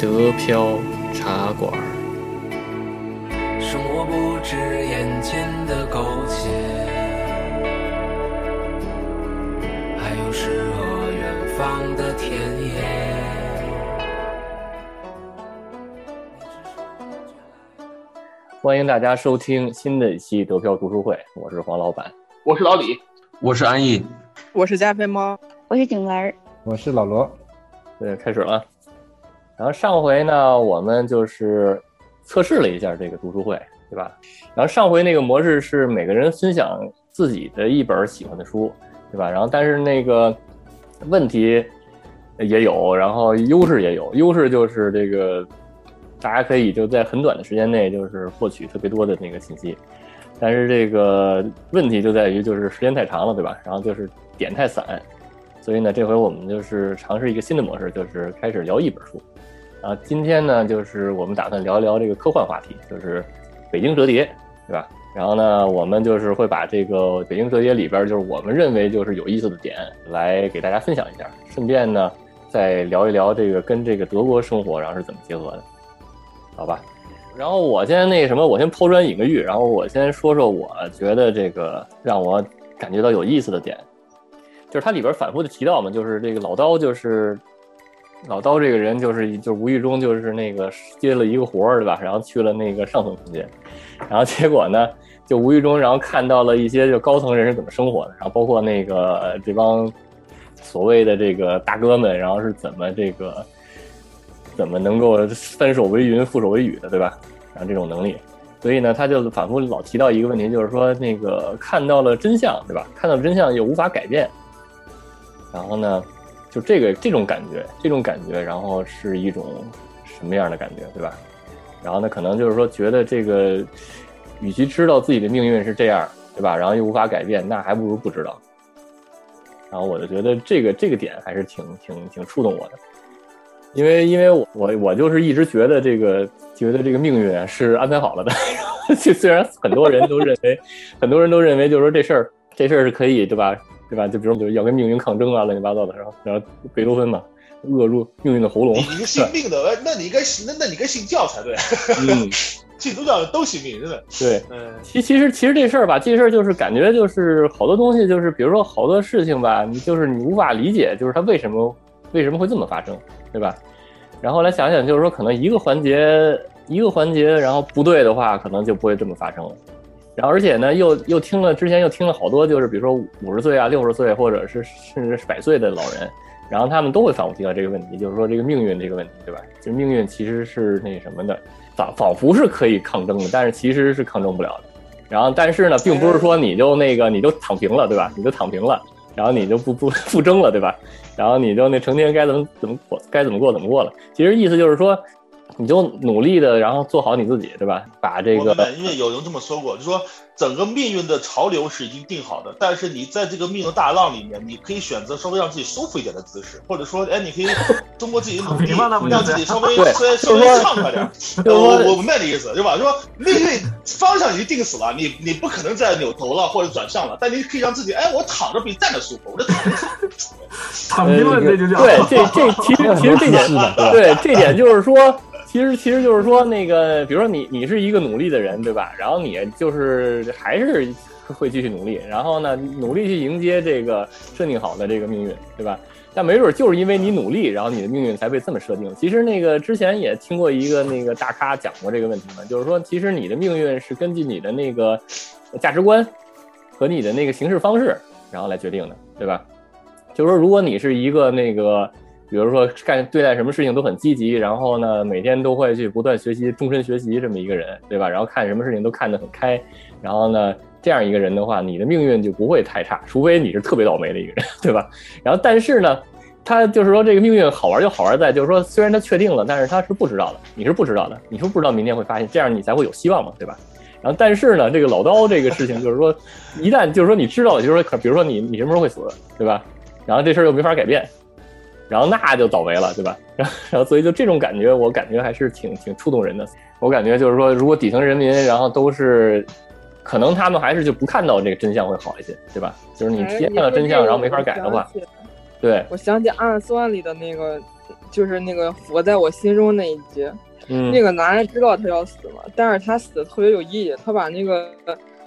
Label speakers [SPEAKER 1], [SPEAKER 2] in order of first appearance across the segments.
[SPEAKER 1] 德飘茶馆。
[SPEAKER 2] 生活不止眼前的苟且，还有诗和远方的田野。
[SPEAKER 1] 欢迎大家收听新的一期德飘读书会，我是黄老板。
[SPEAKER 3] 我是老李，
[SPEAKER 4] 我是安逸，
[SPEAKER 5] 我是加菲猫，
[SPEAKER 6] 我是景文，
[SPEAKER 7] 我是老罗。
[SPEAKER 1] 对，开始了。然后上回呢，我们就是测试了一下这个读书会，对吧？然后上回那个模式是每个人分享自己的一本喜欢的书，对吧？然后但是那个问题也有，然后优势也有。优势就是这个大家可以就在很短的时间内就是获取特别多的那个信息，但是这个问题就在于就是时间太长了，对吧？然后就是点太散，所以呢，这回我们就是尝试一个新的模式，就是开始聊一本书。然后今天呢，就是我们打算聊一聊这个科幻话题，就是《北京折叠》，对吧？然后呢，我们就是会把这个《北京折叠》里边就是我们认为就是有意思的点来给大家分享一下，顺便呢再聊一聊这个跟这个德国生活然后是怎么结合的，好吧？然后我先那什么，我先抛砖引个玉，然后我先说说我觉得这个让我感觉到有意思的点，就是它里边反复的提到嘛，就是这个老刀就是。老刀这个人就是就无意中就是那个接了一个活儿，对吧？然后去了那个上层空间，然后结果呢，就无意中然后看到了一些就高层人是怎么生活的，然后包括那个这帮所谓的这个大哥们，然后是怎么这个怎么能够翻手为云覆手为雨的，对吧？然后这种能力，所以呢，他就反复老提到一个问题，就是说那个看到了真相，对吧？看到了真相又无法改变，然后呢？就这个这种感觉，这种感觉，然后是一种什么样的感觉，对吧？然后呢，可能就是说，觉得这个，与其知道自己的命运是这样，对吧？然后又无法改变，那还不如不知道。然后我就觉得这个这个点还是挺挺挺触动我的，因为因为我我我就是一直觉得这个觉得这个命运是安排好了的。虽然很多人都认为，很多人都认为，就是说这事儿这事儿是可以，对吧？对吧？就比如就是要跟命运抗争啊，乱七八糟的，然后然后贝多芬嘛，扼住命运的喉咙。
[SPEAKER 3] 你是信命的，那你该那那你该信教才对。
[SPEAKER 1] 嗯，
[SPEAKER 3] 信宗教都信命，真的。
[SPEAKER 1] 对，
[SPEAKER 3] 嗯，
[SPEAKER 1] 其其实其实这事儿吧，这事儿就是感觉就是好多东西，就是比如说好多事情吧，你就是你无法理解，就是它为什么为什么会这么发生，对吧？然后来想想，就是说可能一个环节一个环节，然后不对的话，可能就不会这么发生了。然后，而且呢，又又听了之前又听了好多，就是比如说五十岁啊、六十岁，或者是甚至是百岁的老人，然后他们都会反复提到这个问题，就是说这个命运这个问题，对吧？就命运其实是那什么的，仿仿佛是可以抗争的，但是其实是抗争不了的。然后，但是呢，并不是说你就那个你就躺平了，对吧？你就躺平了，然后你就不不不争了，对吧？然后你就那成天该怎么怎么过，该怎么过怎么过了。其实意思就是说。你就努力的，然后做好你自己，对吧？把这个，
[SPEAKER 3] 因为有人这么说过，就说整个命运的潮流是已经定好的，但是你在这个命运大浪里面，你可以选择稍微让自己舒服一点的姿势，或者说，哎，你可以通过自己的努力，让自己稍微 稍微稍微畅快点。我我明白你的意思，对吧？说命运方向已经定死了，你你不可能再扭头了或者转向了，但你可以让自己，哎，我躺着比站着舒服，我就躺着。
[SPEAKER 7] 躺平了，这就叫
[SPEAKER 1] 对，这这其实其实这点，对这点就是说。其实，其实就是说，那个，比如说你，你是一个努力的人，对吧？然后你就是还是会继续努力，然后呢，努力去迎接这个设定好的这个命运，对吧？但没准就是因为你努力，然后你的命运才被这么设定。其实那个之前也听过一个那个大咖讲过这个问题嘛，就是说，其实你的命运是根据你的那个价值观和你的那个行事方式，然后来决定的，对吧？就是说，如果你是一个那个。比如说干对待什么事情都很积极，然后呢，每天都会去不断学习、终身学习这么一个人，对吧？然后看什么事情都看得很开，然后呢，这样一个人的话，你的命运就不会太差，除非你是特别倒霉的一个人，对吧？然后但是呢，他就是说这个命运好玩就好玩在，就是说虽然他确定了，但是他是不知道的，你是不知道的，你是不知道明天会发现，这样你才会有希望嘛，对吧？然后但是呢，这个老刀这个事情就是说，一旦就是说你知道了，就是说可比如说你你什么时候会死，对吧？然后这事儿又没法改变。然后那就倒霉了，对吧？然后，然后，所以就这种感觉，我感觉还是挺挺触动人的。我感觉就是说，如果底层人民，然后都是，可能他们还是就不看到这个真相会好一些，对吧？就是你提前看到真相，然后没法改的话，对。
[SPEAKER 5] 我想起阿尔斯万里的那个
[SPEAKER 4] 就是那个佛在我心中那一集，
[SPEAKER 1] 嗯，
[SPEAKER 4] 那个男人知道他要死了，但是他死的特别有意义，他把那个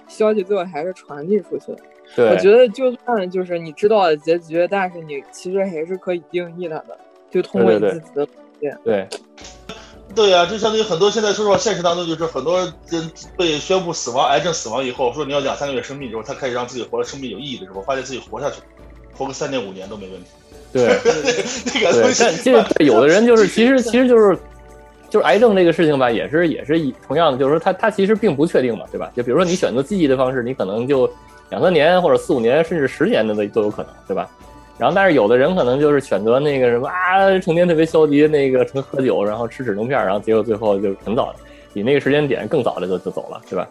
[SPEAKER 4] 消息最后还是传递出去了。
[SPEAKER 1] 对，
[SPEAKER 4] 我觉得就算就是你知道了结局，但是你其实还是可以定义它的，就通过你自己的表
[SPEAKER 1] 现。对。
[SPEAKER 3] 对呀，就相当于很多现在说实话，现实当中就是很多人被宣布死亡、癌症死亡以后，说你要两三个月生命之后，他开始让自己活的生命有意义的时候，发现自己活下去，活个三年五年都没问题。
[SPEAKER 1] 对，
[SPEAKER 3] 那个东西，
[SPEAKER 1] 但其实有的人就是，其实其实就是，就是癌症这个事情吧，也是也是一同样的，就是说他他其实并不确定嘛，对吧？就比如说你选择积极的方式，你可能就两三年或者四五年甚至十年的都都有可能，对吧？然后，但是有的人可能就是选择那个什么啊，成天特别消极，那个成喝酒，然后吃止痛片，然后结果最后就很早的，比那个时间点更早的就就走了，对吧？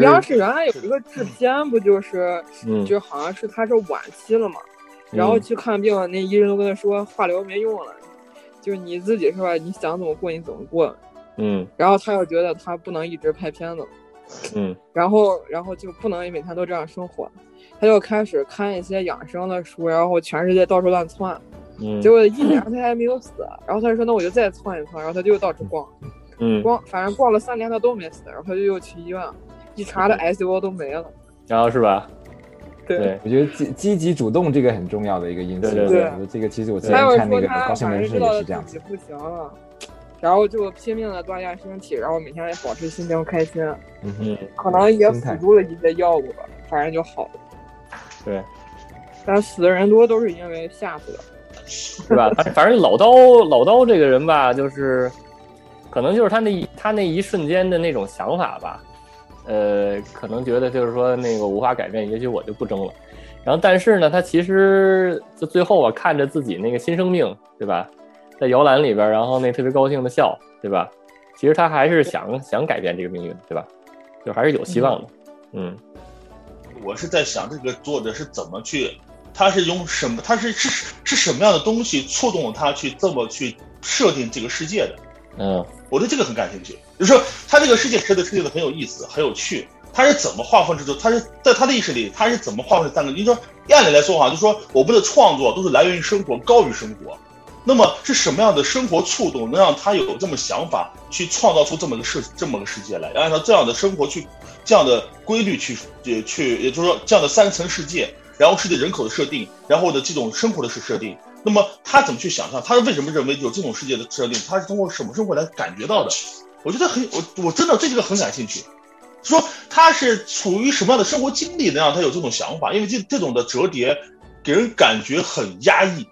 [SPEAKER 4] 央视原来有一个 制片，不就是，就好像是他是晚期了嘛，然后去看病，那医生都跟他说化疗没用了，就是你自己是吧？你想怎么过你怎么过，
[SPEAKER 1] 嗯，
[SPEAKER 4] 然后他又觉得他不能一直拍片子，
[SPEAKER 1] 嗯，
[SPEAKER 4] 然后然后就不能每天都这样生活。他就开始看一些养生的书，然后全世界到处乱窜，结果一年他还没有死，然后他就说那我就再窜一窜，然后他就到处逛，
[SPEAKER 1] 嗯，
[SPEAKER 4] 逛反正逛了三年他都没死，然后他就又去医院，一查的癌细胞都没了，
[SPEAKER 1] 然后是吧？
[SPEAKER 4] 对，
[SPEAKER 7] 我觉得积积极主动这个很重要的一个因素，
[SPEAKER 1] 对对，
[SPEAKER 7] 这个其实我之前看那个高兴人士也是这样，
[SPEAKER 4] 自己不行了，然后就拼命的锻炼身体，然后每天也保持心情开心，
[SPEAKER 1] 嗯哼，
[SPEAKER 4] 可能也辅助了一些药物吧，反正就好了。
[SPEAKER 1] 对，
[SPEAKER 4] 但死的人多都是因为吓死的，
[SPEAKER 1] 是吧？反正老刀老刀这个人吧，就是可能就是他那他那一瞬间的那种想法吧，呃，可能觉得就是说那个无法改变，也许我就不争了。然后，但是呢，他其实就最后啊，看着自己那个新生命，对吧？在摇篮里边，然后那特别高兴的笑，对吧？其实他还是想想改变这个命运，对吧？就还是有希望的，嗯。
[SPEAKER 3] 我是在想，这个作者是怎么去，他是用什么，他是是是什么样的东西触动了他去这么去设定这个世界的？
[SPEAKER 1] 嗯，
[SPEAKER 3] 我对这个很感兴趣。就是说，他这个世界设的设定的很有意思，很有趣。他是怎么划分这种？他是在他的意识里，他是怎么划分三个？你说按理来说哈，就说我们的创作都是来源于生活，高于生活。那么是什么样的生活触动，能让他有这么想法，去创造出这么个世这么个世界来？按照这样的生活去。这样的规律去也去，也就是说这样的三层世界，然后世界人口的设定，然后的这种生活的设设定，那么他怎么去想象？他为什么认为有这种世界的设定？他是通过什么生活来感觉到的？我觉得很，我我真的对这个很感兴趣。说他是处于什么样的生活经历，能让他有这种想法？因为这这种的折叠，给人感觉很压抑。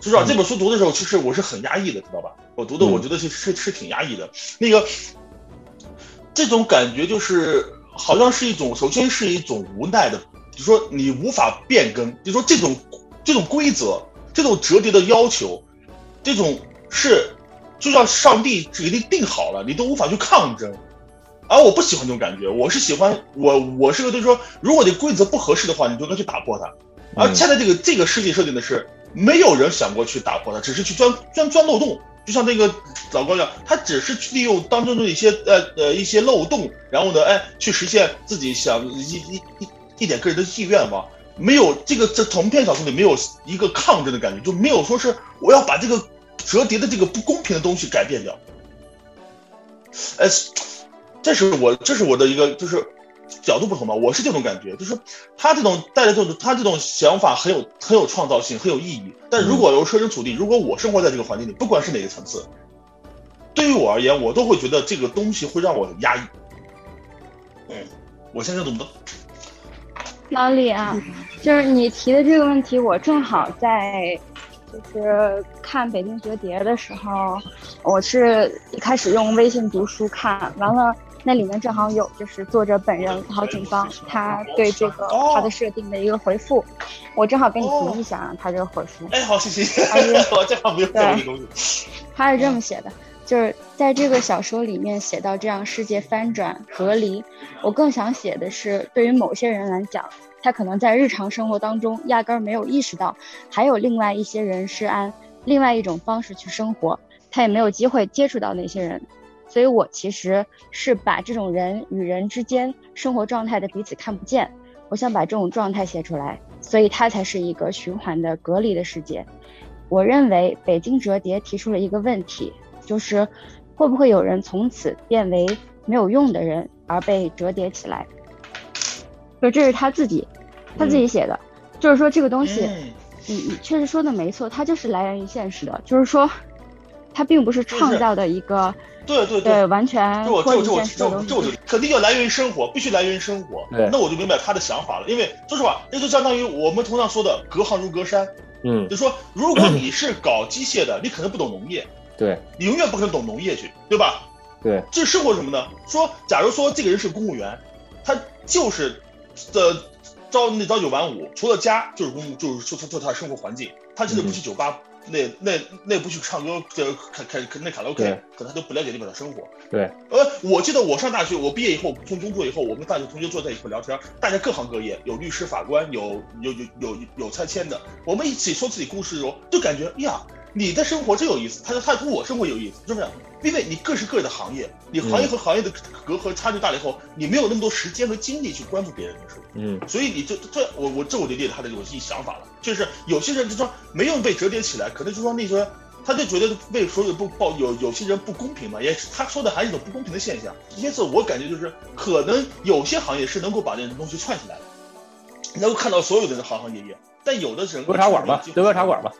[SPEAKER 3] 就是这本书读的时候，其实我是很压抑的，知道吧？我读的，我觉得是是是挺压抑的。那个这种感觉就是。好像是一种，首先是一种无奈的，就说你无法变更，就说这种这种规则，这种折叠的要求，这种是就像上帝给你定好了，你都无法去抗争。而我不喜欢这种感觉，我是喜欢我我是个就是说，如果你规则不合适的话，你就该去打破它。而现在这个这个世界设定的是，没有人想过去打破它，只是去钻钻钻漏洞。就像那个老高一样，他只是去利用当中的一些呃呃一些漏洞，然后呢，哎，去实现自己想一一一一点个人的意愿嘛。没有这个这同篇小说里没有一个抗争的感觉，就没有说是我要把这个折叠的这个不公平的东西改变掉。哎，这是我这是我的一个就是。角度不同嘛，我是这种感觉，就是他这种带着这种他这种想法很有很有创造性，很有意义。但如果有设身处地，如果我生活在这个环境里，不管是哪个层次，对于我而言，我都会觉得这个东西会让我压抑。嗯，我现在懂不？
[SPEAKER 5] 老李啊，就是你提的这个问题，我正好在就是看《北京折叠》的时候，我是一开始用微信读书看完了。那里面正好有，就是作者本人郝景芳，他对这个他的设定的一个回复，我正好给你读一下啊，他这个回复。
[SPEAKER 3] 哎，好，谢谢。我正好没有这东西。
[SPEAKER 5] 他是这么写的，就是在这个小说里面写到这样世界翻转隔离，我更想写的是，对于某些人来讲，他可能在日常生活当中压根儿没有意识到，还有另外一些人是按另外一种方式去生活，他也没有机会接触到那些人。所以我其实是把这种人与人之间生活状态的彼此看不见，我想把这种状态写出来，所以它才是一个循环的隔离的世界。我认为北京折叠提出了一个问题，就是会不会有人从此变为没有用的人而被折叠起来？就这是他自己，他自己写的，就是说这个东西，你你确实说的没错，它就是来源于现实的，就是说，它并不是创造的一个，
[SPEAKER 3] 对对
[SPEAKER 5] 对，完全脱离现实的东
[SPEAKER 3] 西，肯定要来源于生活，必须来源于生活。那我就明白他的想法了，因为说实话，那就相当于我们同样说的隔行如隔山。
[SPEAKER 1] 嗯，
[SPEAKER 3] 就说如果你是搞机械的，你可能不懂农业，
[SPEAKER 1] 对，
[SPEAKER 3] 你永远不可能懂农业去，对吧？
[SPEAKER 1] 对，
[SPEAKER 3] 这生活什么呢？说，假如说这个人是公务员，他就是。的朝那朝九晚五，除了家就是公，就是就就他的生活环境。他现在不去酒吧，那那那不去唱歌，这开开那卡拉 OK，可能他都不了解那边的生活。
[SPEAKER 1] 对，
[SPEAKER 3] 呃，我记得我上大学，我毕业以后从工作以后，我们大学同学坐在一块聊天，大家各行各业，有律师、法官，有有有有有拆迁的，我们一起说自己故事的时候，就感觉呀。你的生活真有意思，他说他跟我生活有意思，是不是？因为你各是各的行业，你行业和行业的隔阂差距大了以后，你没有那么多时间和精力去关注别人的事。
[SPEAKER 1] 嗯，
[SPEAKER 3] 所以你就这我我这我就列他的有些想法了，就是有些人就说没有被折叠起来，可能就说那些他就觉得为所有不报有有些人不公平嘛，也他说的还是一种不公平的现象。因此我感觉就是可能有些行业是能够把这些东西串起来的，能够看到所有的行行业业，但有的人
[SPEAKER 1] 喝茶馆吧，德哥茶馆吧。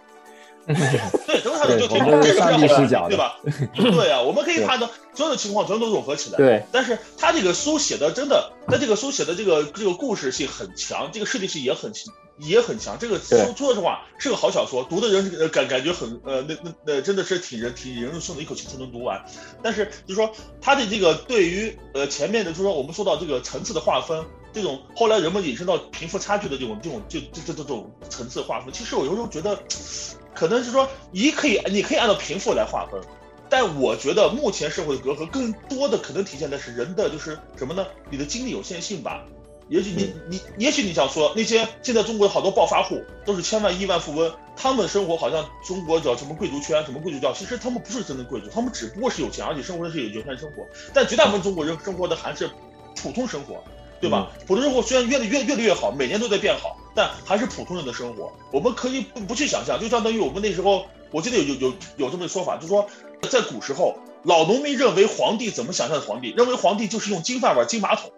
[SPEAKER 3] 对，正常的就挺这个是好，对吧？对啊，我们可以看到所有的情况全都融合起来。
[SPEAKER 1] 对，
[SPEAKER 3] 但是他这个书写的真的，他这个书写的这个这个故事性很强，这个设定性也很也很强。这个说说实话是个好小说，读的人感感觉很呃那那那真的是挺人挺人送的一口气才能读完。但是就是说他的这个对于呃前面的，就是说我们说到这个层次的划分。这种后来人们引申到贫富差距的这种这种就这这这种层次划分，其实我有时候觉得，可能是说你可以你可以按照贫富来划分，但我觉得目前社会的隔阂更多的可能体现的是人的就是什么呢？你的精力有限性吧。也许你你也许你想说那些现在中国好多暴发户都是千万亿万富翁，他们生活好像中国叫什么贵族圈什么贵族教，其实他们不是真的贵族，他们只不过是有钱，而且生活的是有有钱生活。但绝大部分中国人生活的还是普通生活。对吧？普通生活虽然越来越越来越好，每年都在变好，但还是普通人的生活。我们可以不不去想象，就相当于我们那时候，我记得有有有有这么个说法，就是说，在古时候，老农民认为皇帝怎么想象的皇帝？认为皇帝就是用金饭碗、金马桶，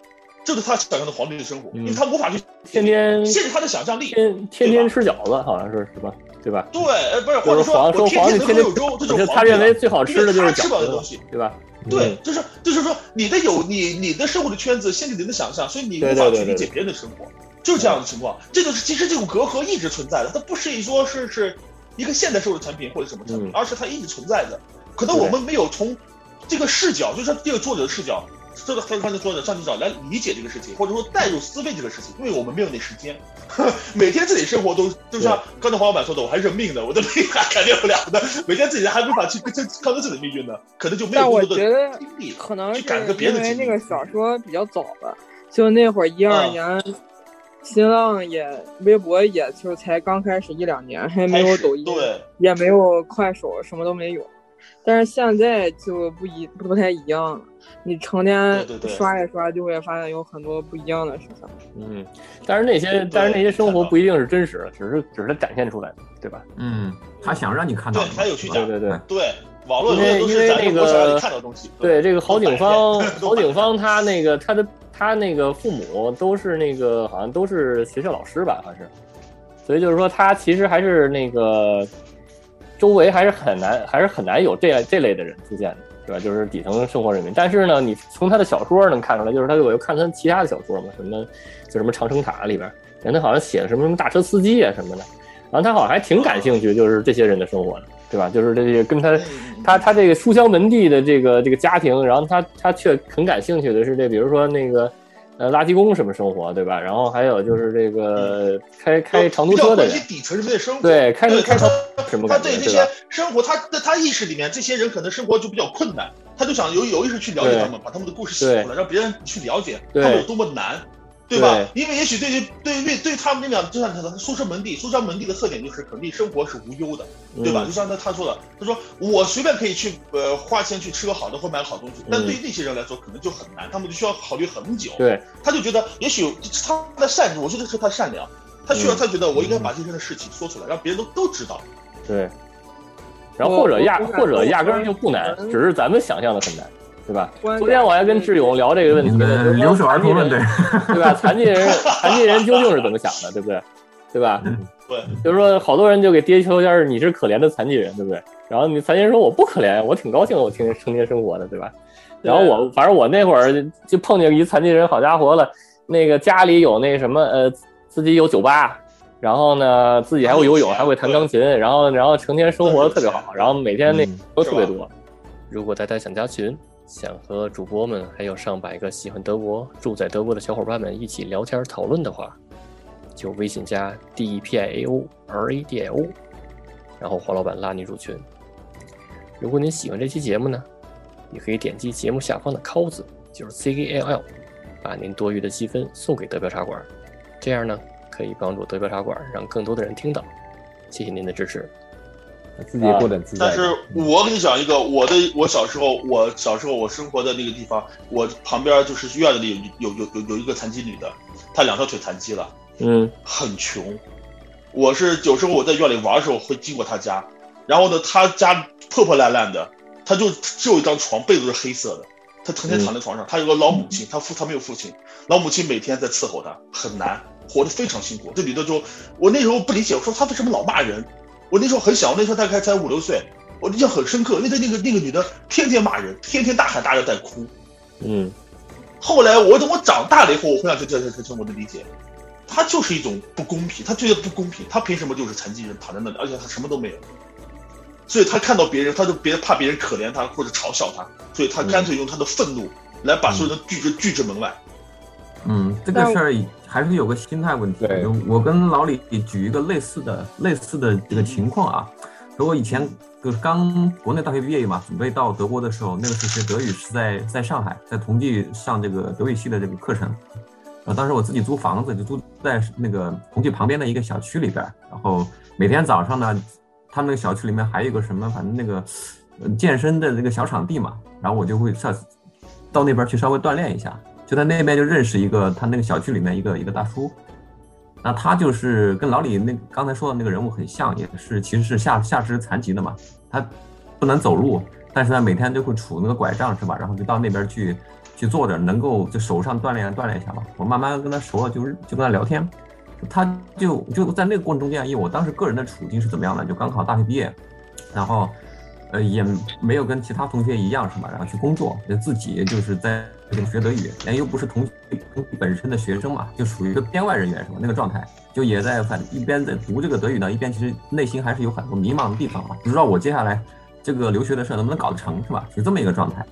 [SPEAKER 3] 这是他想象的皇帝的生活，因为他无法去
[SPEAKER 1] 天天
[SPEAKER 3] 限制他的想象力，
[SPEAKER 1] 天天天吃饺子，好像是是吧？对吧？
[SPEAKER 3] 对，呃，不是，
[SPEAKER 1] 或者
[SPEAKER 3] 说我
[SPEAKER 1] 天
[SPEAKER 3] 天天有粥，这就是
[SPEAKER 1] 他认为最好吃的就是
[SPEAKER 3] 吃不了的东西，
[SPEAKER 1] 对吧？
[SPEAKER 3] 对，就是就是说，你的有你你的生活的圈子限制你的想象，所以你无法去理解别人的生活，就是这样的情况。这就是其实这种隔阂一直存在的，它不是一说是是一个现代社会的产品或者什么产品，而是它一直存在的。可能我们没有从这个视角，就是这个作者的视角。这个刚才说的上去找来理解这个事情，或者说带入思维这个事情，因为我们没有那时间，每天自己生活都就像刚才黄老板说的，我还认命的，我的命还改变不了的，每天自己还无法去跟抗争自己的命运呢，可能就没有更多
[SPEAKER 4] 的
[SPEAKER 3] 精力
[SPEAKER 4] 可能
[SPEAKER 3] 去改个别的
[SPEAKER 4] 因为那个小说比较早了，就那会儿一二年，新浪也微博也就才刚开始一两年，还没有抖音，对。也没有快手，什么都没有。但是现在就不一不太一样了，你成天刷一刷，就会发现有很多不一样的事情。
[SPEAKER 1] 嗯，但是那些但是那些生活不一定是真实的，只是只是他展现出来的，对吧？
[SPEAKER 6] 嗯，他想让你看到，
[SPEAKER 3] 他有虚假，
[SPEAKER 1] 对对
[SPEAKER 3] 对，网络
[SPEAKER 1] 因为因为那个
[SPEAKER 3] 对
[SPEAKER 1] 这个郝景芳，郝景芳他那个他的他那个父母都是那个好像都是学校老师吧，好像是，所以就是说他其实还是那个。周围还是很难，还是很难有这样这类的人出现的，对吧？就是底层生活人民。但是呢，你从他的小说能看出来，就是他我又看他其他的小说嘛，什么就什么《长城塔》里边，人他好像写的什么什么大车司机啊什么的，然后他好像还挺感兴趣，就是这些人的生活的，对吧？就是这些跟他他他这个书香门第的这个这个家庭，然后他他却很感兴趣的是这，比如说那个。呃，垃圾工什么生活，对吧？然后还有就是这个开开长途车的人，
[SPEAKER 3] 底层人民的生活，
[SPEAKER 1] 对，开开长什么
[SPEAKER 3] 他对这些生活，他在他意识里面，这些人可能生活就比较困难，他就想有有意识去了解他们，把他们的故事写出来，让别人去了解他们有多么难。对吧？因为也许对于对于对他们那样，就像他说，书生门第，书生门第的特点就是肯定生活是无忧的，对吧？就像他他说的，他说我随便可以去呃花钱去吃个好的或买个好东西，但对于那些人来说可能就很难，他们就需要考虑很久。
[SPEAKER 1] 对，
[SPEAKER 3] 他就觉得也许他的善，我觉得是他善良，他需要他觉得我应该把这些的事情说出来，让别人都都知道。
[SPEAKER 1] 对。然后或者压或者压根儿就不难，只是咱们想象的很难，对吧？昨天我还跟志勇聊这个问题，
[SPEAKER 6] 留守儿童论对，
[SPEAKER 1] 对吧？残疾人残疾人究竟是怎么想的，对不对？对吧？
[SPEAKER 3] 对，
[SPEAKER 1] 就是说好多人就给贴标签，你是可怜的残疾人，对不对？然后你残疾人说我不可怜，我挺高兴，我天天成天生活的，对吧？然后我反正我那会儿就碰见一残疾人，好家伙了，那个家里有那什么呃，自己有酒吧。然后呢，自己还会游泳，还会弹钢琴，然后然后成天生活的特别好，然后每天那都特别多。如果大家想加群，想和主播们还有上百个喜欢德国、住在德国的小伙伴们一起聊天讨论的话，就微信加 D E P I A O R A D I O，然后黄老板拉你入群。如果您喜欢这期节目呢，也可以点击节目下方的 “call” 字，就是 C A L L，把您多余的积分送给德标茶馆，这样呢。可以帮助德标茶馆让更多的人听到，谢谢您的支持。
[SPEAKER 7] 自己过得自
[SPEAKER 3] 在。但是我给你讲一个，我的我小时候，我小时候我生活的那个地方，我旁边就是院子里有有有有一个残疾女的，她两条腿残疾了，
[SPEAKER 1] 嗯，
[SPEAKER 3] 很穷。我是有时候我在院里玩的时候会经过她家，然后呢，她家破破烂烂的，她就只有一张床，被子是黑色的，她成天躺在床上。她有个老母亲，她父她没有父亲，老母亲每天在伺候她，很难。活得非常辛苦，这女的就，我那时候不理解，我说她为什么老骂人？我那时候很小，我那时候大概才五六岁，我印象很深刻。那个那个那个女的天天骂人，天天大喊大叫在哭。
[SPEAKER 1] 嗯，
[SPEAKER 3] 后来我等我长大了以后，我回想这这这这我的理解，她就是一种不公平，她觉得不公平，她凭什么就是残疾人躺在那里，而且她什么都没有，所以她看到别人，她就别怕别人可怜她或者嘲笑她，所以她干脆用她的愤怒来把所有人拒之拒之门外。
[SPEAKER 6] 嗯，这个事儿还是有个心态问题。我跟老李举一个类似的、类似的这个情况啊。我以前就是刚国内大学毕业嘛，准备到德国的时候，那个时候学德语是在在上海，在同济上这个德语系的这个课程。呃，当时我自己租房子，就租在那个同济旁边的一个小区里边。然后每天早上呢，他们那个小区里面还有一个什么，反正那个健身的那个小场地嘛。然后我就会上到那边去稍微锻炼一下。就在那边就认识一个，他那个小区里面一个一个大叔，那他就是跟老李那刚才说的那个人物很像，也是其实是下下肢残疾的嘛，他不能走路，但是呢每天就会杵那个拐杖是吧？然后就到那边去去坐着，能够就手上锻炼锻炼一下嘛。我慢慢跟他熟了，就是就跟他聊天，他就就在那个过程中间，因为我当时个人的处境是怎么样的，就刚考大学毕业，然后呃也没有跟其他同学一样是吧？然后去工作，就自己就是在。学德语，哎，又不是同同本身的学生嘛，就属于一个编外人员是吧？那个状态，就也在反一边在读这个德语呢，一边其实内心还是有很多迷茫的地方嘛，不知道我接下来这个留学的事能不能搞得成是吧？是这么一个状态。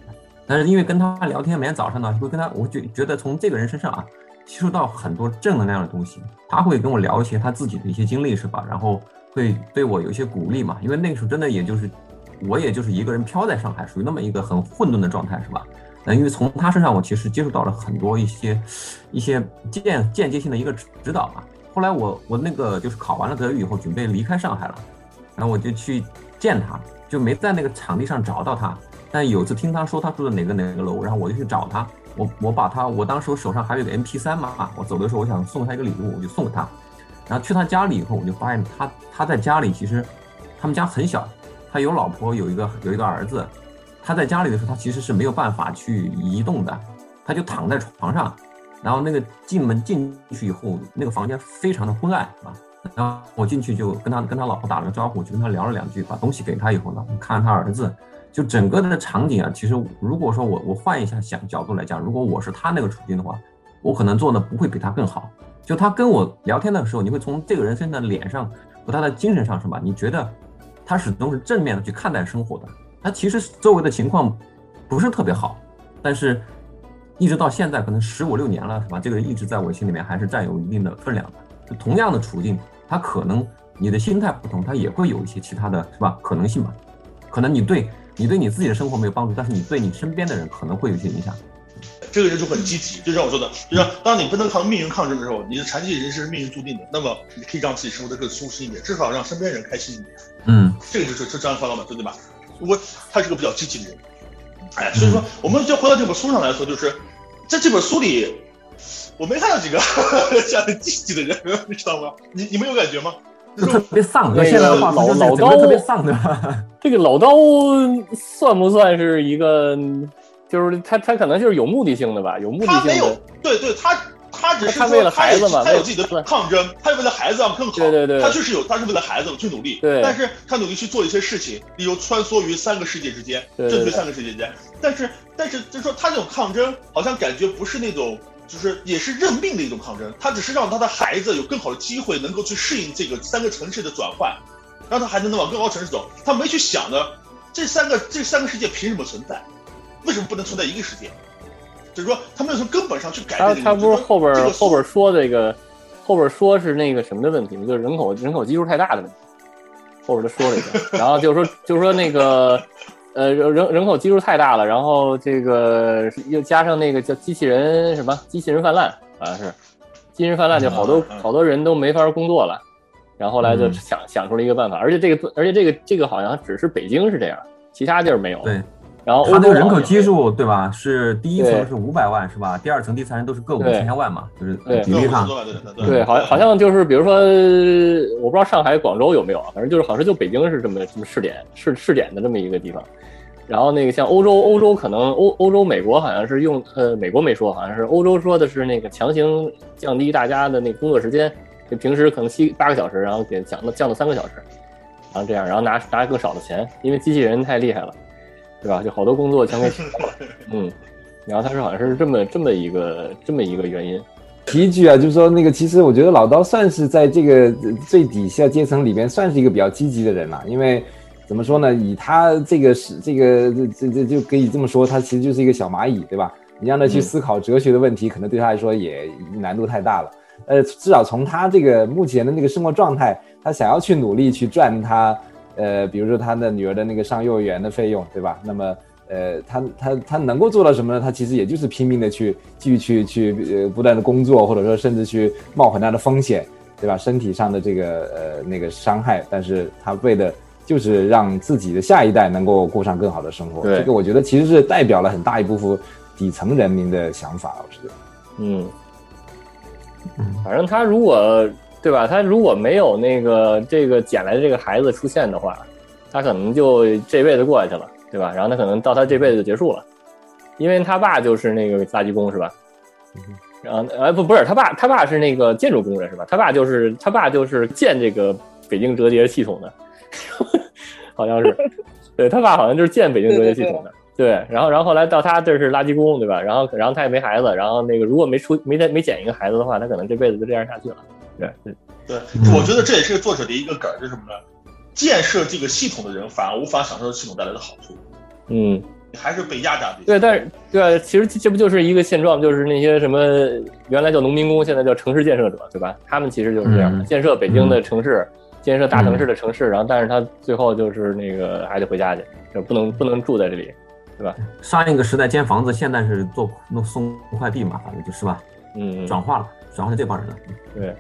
[SPEAKER 6] 但是因为跟他聊天，每天早上呢，会跟他，我就觉得从这个人身上啊，吸收到很多正能量的东西。他会跟我聊一些他自己的一些经历是吧？然后会对我有一些鼓励嘛，因为那个时候真的也就是，我也就是一个人飘在上海，属于那么一个很混沌的状态是吧？那因为从他身上，我其实接触到了很多一些一些间间接性的一个指导嘛。后来我我那个就是考完了德语以后，准备离开上海了，然后我就去见他，就没在那个场地上找到他。但有次听他说他住在哪个哪个楼，然后我就去找他。我我把他，我当时我手上还有个 MP3 嘛，我走的时候我想送他一个礼物，我就送给他。然后去他家里以后，我就发现他他在家里其实他们家很小，他有老婆，有一个有一个儿子。他在家里的时候，他其实是没有办法去移动的，他就躺在床上，然后那个进门进去以后，那个房间非常的昏暗啊。然后我进去就跟他跟他老婆打了个招呼，就跟他聊了两句，把东西给他以后呢，看看他儿子，就整个的场景啊，其实如果说我我换一下想角度来讲，如果我是他那个处境的话，我可能做的不会比他更好。就他跟我聊天的时候，你会从这个人身上的脸上和他的精神上是吧？你觉得他始终是正面的去看待生活的。他其实周围的情况不是特别好，但是一直到现在，可能十五六年了，是吧？这个人一直在我心里面还是占有一定的分量的。同样的处境，他可能你的心态不同，他也会有一些其他的是吧？可能性吧？可能你对你对你自己的生活没有帮助，但是你对你身边的人可能会有一些影响。
[SPEAKER 3] 这个人就很积极，就像我说的，就像当你不能抗命运抗争的时候，你的残疾人生是命运注定的，那么你可以让自己生活的更舒适一点，至少让身边人开心一点。
[SPEAKER 6] 嗯，
[SPEAKER 3] 这个就是这张方老板说对吧？我他是个比较积极的人，哎，所以说，我们就回到这本书上来说，就是在这本书里，我没看到几个 这样积极的人，你知道吗？你你们有感觉吗？
[SPEAKER 6] 就特别丧。
[SPEAKER 1] 那
[SPEAKER 6] 个
[SPEAKER 1] 老老刀
[SPEAKER 6] 特别丧的。
[SPEAKER 1] 这个老刀算不算是一个？就是他他可能就是有目的性的吧，有目的性的。他
[SPEAKER 3] 没有，对对，他他只是
[SPEAKER 1] 为了孩子嘛，
[SPEAKER 3] 他有自己的抗争，他为了孩子要更好。
[SPEAKER 1] 对对对，
[SPEAKER 3] 他确实有，他是为了孩子去努力。
[SPEAKER 1] 对，
[SPEAKER 3] 但是他努力去做一些事情，例如穿梭于三个世界之间，正确三个世界之间。但是但是就是说他这种抗争，好像感觉不是那种，就是也是认命的一种抗争。他只是让他的孩子有更好的机会，能够去适应这个三个城市的转换，让他孩子能往更高城市走。他没去想的这三个这三个世界凭什么存在。为什么不能存在一个世界？就是说，他们要从根本上去改变。他
[SPEAKER 1] 他不是后边后边说这个，后边说是那个什么的问题吗？就是人口人口基数太大的问题。后边他说了一个，然后就是说就是说那个呃人人口基数太大了，然后这个又加上那个叫机器人什么机器人泛滥，好像是机器人泛滥，就好多好多人都没法工作了。然后后来就想想出了一个办法，而且这个而且这个这个好像只是北京是这样，其他地儿没有。
[SPEAKER 6] 对。
[SPEAKER 1] 然后
[SPEAKER 6] 它这个人口基数对吧？是第一层是五百万是吧？第二层、第三层都是个五千万嘛，就是比例上。
[SPEAKER 1] 对，好像好像就是比如说，我不知道上海、广州有没有，反正就是好像就北京是这么这么试点试试点的这么一个地方。然后那个像欧洲，欧洲可能欧欧洲、美国好像是用呃，美国没说，好像是欧洲说的是那个强行降低大家的那工作时间，就平时可能七八个小时，然后给降到降到三个小时，然后这样，然后拿拿更少的钱，因为机器人太厉害了。对吧？就好多工作全给取消了，嗯，然后他说好像是这么这么一个这么一个原因。
[SPEAKER 7] 提一句啊，就是说那个，其实我觉得老刀算是在这个最底下阶层里边算是一个比较积极的人了，因为怎么说呢？以他这个是这个这这这就可以这么说，他其实就是一个小蚂蚁，对吧？你让他去思考哲学的问题，可能对他来说也难度太大了。呃，至少从他这个目前的那个生活状态，他想要去努力去赚他。呃，比如说他的女儿的那个上幼儿园的费用，对吧？那么，呃，他他他能够做到什么呢？他其实也就是拼命的去继续去去呃不断的工作，或者说甚至去冒很大的风险，对吧？身体上的这个呃那个伤害，但是他为的就是让自己的下一代能够过上更好的生活。
[SPEAKER 1] 这
[SPEAKER 7] 个我觉得其实是代表了很大一部分底层人民的想法，我觉得。
[SPEAKER 1] 嗯，反正他如果。对吧？他如果没有那个这个捡来的这个孩子出现的话，他可能就这辈子过下去了，对吧？然后他可能到他这辈子就结束了，因为他爸就是那个垃圾工，是吧？然后哎不不是他爸，他爸是那个建筑工人，是吧？他爸就是他爸就是建这个北京折叠系统的，好像是，对他爸好像就是建北京折叠系统的，对。然后然后后来到他这是垃圾工，对吧？然后然后他也没孩子，然后那个如果没出没没捡一个孩子的话，他可能这辈子就这样下去了。对对
[SPEAKER 3] 对，我觉得这也是作者的一个梗，是什么呢？建设这个系统的人反而无法享受系统带来的好处。
[SPEAKER 1] 嗯，
[SPEAKER 3] 还是被压榨的。
[SPEAKER 1] 对，但是对，其实这不就是一个现状，就是那些什么原来叫农民工，现在叫城市建设者，对吧？他们其实就是这样的，建设北京的城市，建设大城市的城市，然后但是他最后就是那个还得回家去，就不能不能住在这里，对吧？
[SPEAKER 6] 上一个时代建房子，现在是做弄送快递嘛，反正就是吧。
[SPEAKER 1] 嗯，
[SPEAKER 6] 转化了，转化成这帮人了。
[SPEAKER 1] 对。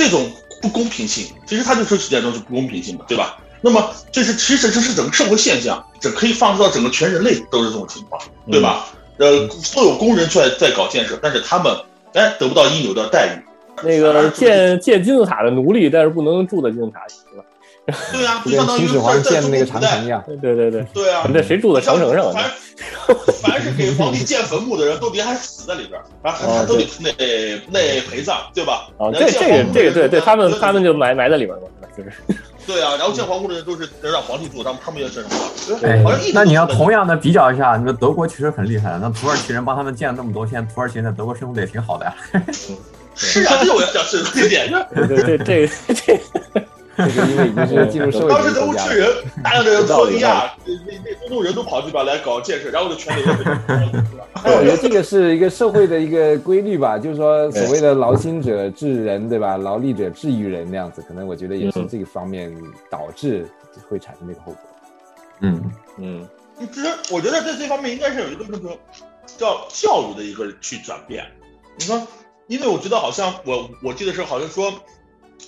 [SPEAKER 3] 这种不公平性，其实他就是时代中是不公平性嘛，对吧？那么这是其实这是整个社会现象，这可以放射到整个全人类都是这种情况，对吧？呃，所有工人在在搞建设，但是他们哎得不到应有的待遇。
[SPEAKER 1] 那个建建金字塔的奴隶，但是不能住在金字塔里，对吧？
[SPEAKER 3] 对啊，
[SPEAKER 7] 就跟秦始皇建的那个长城一样。
[SPEAKER 1] 对对对。
[SPEAKER 3] 对啊。
[SPEAKER 1] 那谁住在长城上？
[SPEAKER 3] 凡凡是给皇帝建坟墓的人都得还死在里边，然后都得那那陪葬，对吧？
[SPEAKER 1] 哦，这这个这个对对，他们他们就埋埋在里边了，就是。
[SPEAKER 3] 对啊，然后建皇宫的人都是能让皇帝住，他们他们也是什么？
[SPEAKER 6] 哎，那你要同样的比较一下，你说德国其实很厉害，那土耳其人帮他们建了那么多，现在土耳其人在德国生活的也挺好的呀。
[SPEAKER 3] 是啊，这我要讲是这点。
[SPEAKER 1] 对对对这。
[SPEAKER 7] 这个因为已经是进入 社会当
[SPEAKER 3] 时德国吃人，大量的人脱离啊，那那中东人都跑这边来搞建设，然后就全流了。
[SPEAKER 7] 我觉得这个是一个社会的一个规律吧，就是说所谓的劳心者治人，对吧？劳力者治于人那样子，可能我觉得也是这个方面导致会产生这个后果。
[SPEAKER 1] 嗯嗯，
[SPEAKER 3] 其实我觉得在这方面应该是有一个那个叫教育的一个去转变。你说，因为我觉得好像我我记得是好像说。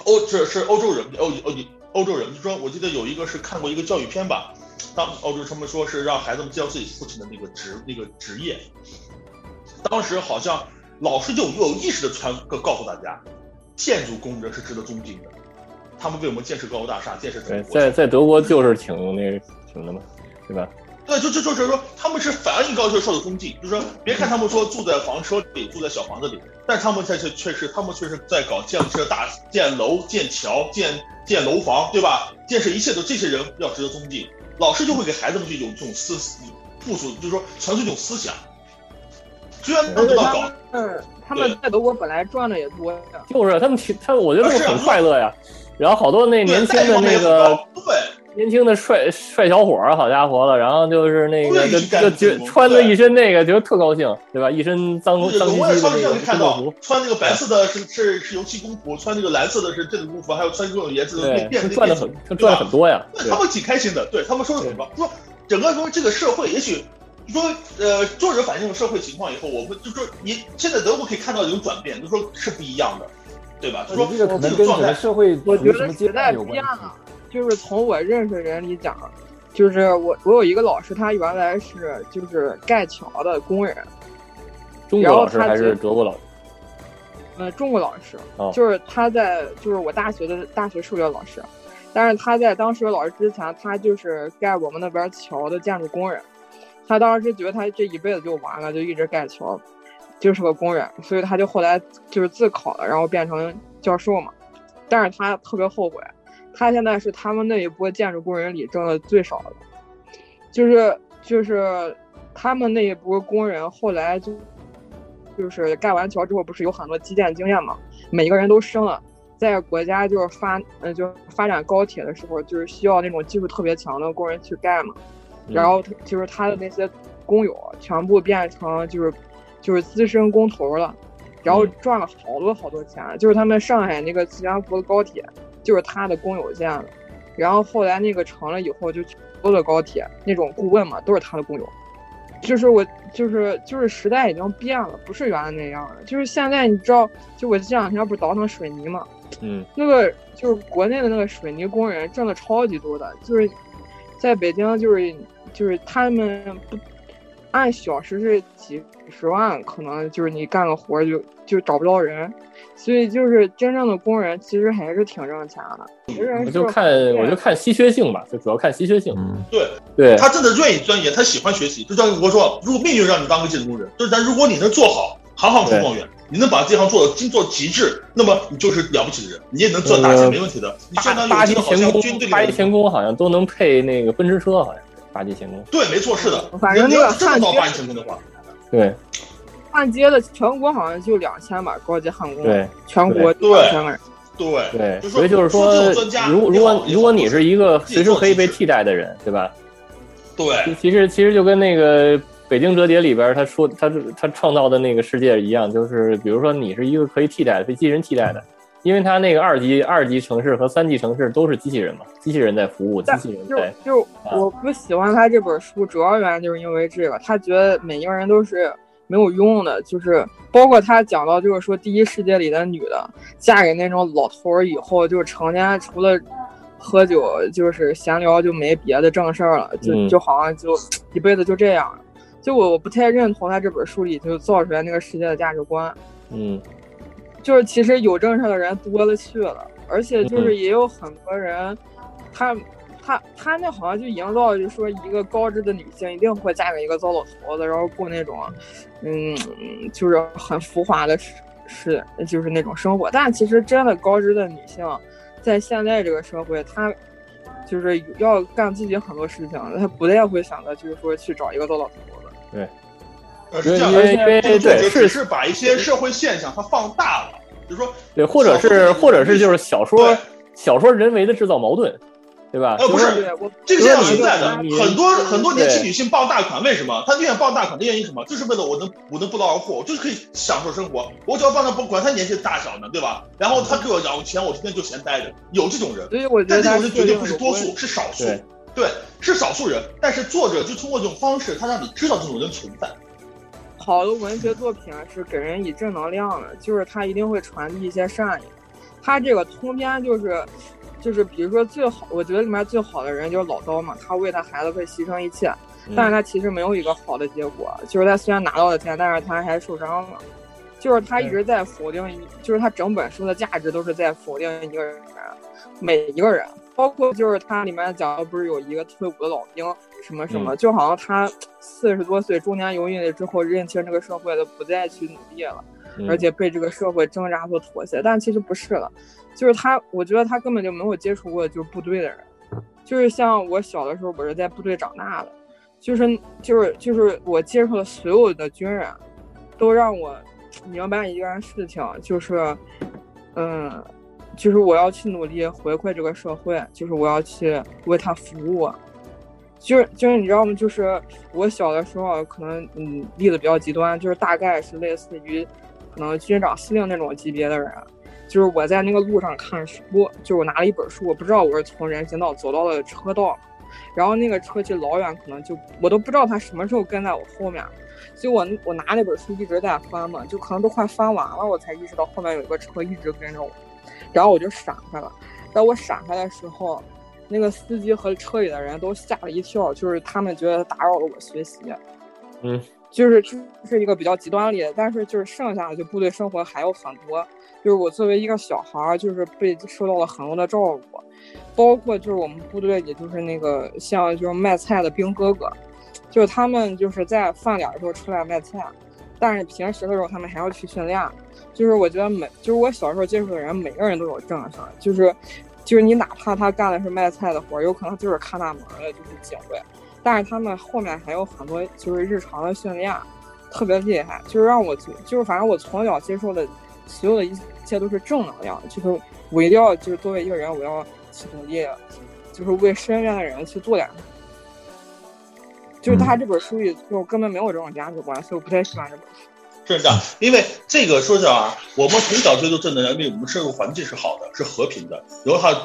[SPEAKER 3] 欧这是欧洲人，欧欧欧洲人，就说我记得有一个是看过一个教育片吧，当欧洲他们说是让孩子们介绍自己父亲的那个职那个职业，当时好像老师就有意识的传告诉大家，建筑工人是值得尊敬的，他们为我们建设高楼大厦，建设
[SPEAKER 1] 对，在在德国就是挺那个挺的嘛，对吧？
[SPEAKER 3] 对，就就就是说，他们是反映高学受的踪迹，就是说，别看他们说住在房车里，住在小房子里，但是他们在这确实，他们确实在搞建设大建楼、建桥、建建楼房，对吧？建设一切都这些人要值得踪迹，老师就会给孩子们去有这种思部署，就是说传授一种思想。虽然不知道搞，
[SPEAKER 4] 嗯，他们在德国本来赚的也多呀，
[SPEAKER 1] 就是他们挺他，我觉得他们很快乐呀。然后好多那年轻的那个。年轻的帅帅小伙儿，好家伙了，然后就是那个就就就穿的一身那个，就特高兴，对吧？一身脏脏兮兮的那个
[SPEAKER 3] 看到穿那个白色的是是是油漆工服，穿那个蓝色的是这个工服，还有穿各种颜色的变变
[SPEAKER 1] 赚的很，他赚了很多呀。
[SPEAKER 3] 他们挺开心的，对他们说的很棒，说整个说这个社会，也许说呃，作者反映了社会情况以后，我们就说你现在德国可以看到一种转变，就说是不一样的，对吧？就说
[SPEAKER 7] 这个可能跟整个社会
[SPEAKER 4] 我觉得时代变了。就是从我认识人里讲，就是我我有一个老师，他原来是就是盖桥的工人，
[SPEAKER 1] 中国老师还是德国老师？
[SPEAKER 4] 呃，中国老师，就是他在就是我大学的大学数学老师，但是他在当数学老师之前，他就是盖我们那边桥的建筑工人，他当时觉得他这一辈子就完了，就一直盖桥，就是个工人，所以他就后来就是自考了，然后变成教授嘛，但是他特别后悔。他现在是他们那一波建筑工人里挣的最少的，就是就是他们那一波工人后来就就是盖完桥之后，不是有很多基建经验嘛？每个人都升了，在国家就是发嗯就发展高铁的时候，就是需要那种技术特别强的工人去盖嘛。然后就是他的那些工友全部变成就是就是资深工头了，然后赚了好多好多钱。就是他们上海那个磁悬浮的高铁。就是他的工友建的，然后后来那个成了以后，就所有的高铁那种顾问嘛，都是他的工友。就是我，就是就是时代已经变了，不是原来那样了。就是现在你知道，就我这两天不是倒腾水泥嘛，
[SPEAKER 1] 嗯，
[SPEAKER 4] 那个就是国内的那个水泥工人挣的超级多的，就是在北京就是就是他们不按小时是几十万，可能就是你干个活就就找不着人。所以就是真正的工人，其实还是挺挣钱的。
[SPEAKER 1] 我就看我就看稀缺性吧，就主要看稀缺性。
[SPEAKER 3] 对
[SPEAKER 1] 对，
[SPEAKER 3] 他真的愿意钻研，他喜欢学习。就像我说，如果命运让你当个建筑工人，就是咱如果你能做好，行行出状元，你能把这行做到精做极致，那么你就是了不起的人，你也能赚大钱，没问题的。你相当于
[SPEAKER 1] 八级
[SPEAKER 3] 前
[SPEAKER 1] 工，八级前工好像都能配那个奔驰车，好像八级前工。
[SPEAKER 3] 对，没错，是的。
[SPEAKER 4] 反正那个
[SPEAKER 3] 真的到八级前工的话，
[SPEAKER 1] 对。
[SPEAKER 4] 焊接的全国好像就两千吧，高级焊工。
[SPEAKER 1] 对，
[SPEAKER 4] 全国两千个人。
[SPEAKER 3] 对
[SPEAKER 1] 对，所以就是说，如如果如果你是一个随时可以被替代的人，对吧？
[SPEAKER 3] 对。
[SPEAKER 1] 其实其实就跟那个《北京折叠》里边他说他他创造的那个世界一样，就是比如说你是一个可以替代被机器人替代的，因为他那个二级二级城市和三级城市都是机器人嘛，机器人在服务，机器人在。
[SPEAKER 4] 就我不喜欢他这本书，主要原因就是因为这个，他觉得每一个人都是。没有用的，就是包括他讲到，就是说第一世界里的女的嫁给那种老头儿以后，就成天除了喝酒就是闲聊，就没别的正事儿了，就就好像就一辈子就这样。就我不太认同他这本书里就造出来那个世界的价值观。
[SPEAKER 1] 嗯，
[SPEAKER 4] 就是其实有正事儿的人多了去了，而且就是也有很多人，他。他他那好像就营造，就是说一个高知的女性一定会嫁给一个糟老头子，然后过那种，嗯，就是很浮华的，是就是那种生活。但其实真的高知的女性，在现在这个社会，她就是要干自己很多事情，她不太会想着就是说去找一个糟老头子。
[SPEAKER 1] 对，
[SPEAKER 3] 呃，是这样，对对，只是把一些社会现象它放大了，就是说，
[SPEAKER 1] 对，或者是或者是就是小说小说人为的制造矛盾。对吧？
[SPEAKER 3] 呃，不是，这个现象存在的，很多很多年轻女性傍大款，为什么？她宁愿意傍大款的原因什么？就是为了我能我能不劳而获，我就是可以享受生活。我只要傍大不管她年纪大小呢，对吧？然后她给我养钱，我天天就闲待着。有这种人，但这种人绝对不是多数，是少数。对，是少数人。但是作者就通过这种方式，他让你知道这种人存在。
[SPEAKER 4] 好的文学作品是给人以正能量的，就是他一定会传递一些善意。他这个通篇就是。就是比如说最好，我觉得里面最好的人就是老刀嘛，他为他孩子会牺牲一切，但是他其实没有一个好的结果，就是他虽然拿到了钱，但是他还受伤了，就是他一直在否定，就是他整本书的价值都是在否定一个人，每一个人，包括就是它里面讲的不是有一个退伍的老兵什么什么，就好像他四十多岁中年油腻了之后，认清这个社会的，不再去努力了，而且被这个社会挣扎和妥协，但其实不是了，就是他，我觉得他根本就没有接触过就是部队的人，就是像我小的时候，我是在部队长大的，就是就是就是我接触的所有的军人，都让我。明白一件事情，就是，嗯，就是我要去努力回馈这个社会，就是我要去为他服务，就是就是你知道吗？就是我小的时候可能嗯例子比较极端，就是大概是类似于可能军长司令那种级别的人，就是我在那个路上看书，就我拿了一本书，我不知道我是从人行道走到了车道，然后那个车就老远，可能就我都不知道他什么时候跟在我后面。就我我拿那本书一直在翻嘛，就可能都快翻完了，我才意识到后面有一个车一直跟着我，然后我就闪开了。在我闪开的时候，那个司机和车里的人都吓了一跳，就是他们觉得打扰了我学习。
[SPEAKER 1] 嗯，
[SPEAKER 4] 就是这是一个比较极端例子，但是就是剩下的就部队生活还有很多，就是我作为一个小孩，就是被受到了很多的照顾，包括就是我们部队里就是那个像就是卖菜的兵哥哥。就是他们就是在饭点的时候出来卖菜，但是平时的时候他们还要去训练。就是我觉得每就是我小时候接触的人，每个人都有正事儿。就是就是你哪怕他干的是卖菜的活儿，有可能就是看大门的，就是警卫。但是他们后面还有很多就是日常的训练，特别厉害。就是让我就是反正我从小接受的所有的一切都是正能量。就是我一定要就是作为一个人，我要去努力，就是为身边的人去做点。就是他这本书里就根本没有这种价值观，所以我不太喜欢这本书。
[SPEAKER 3] 是这样，因为这个说实话，我们从小追求正能量，因为我们社会环境是好的，是和平的，然后它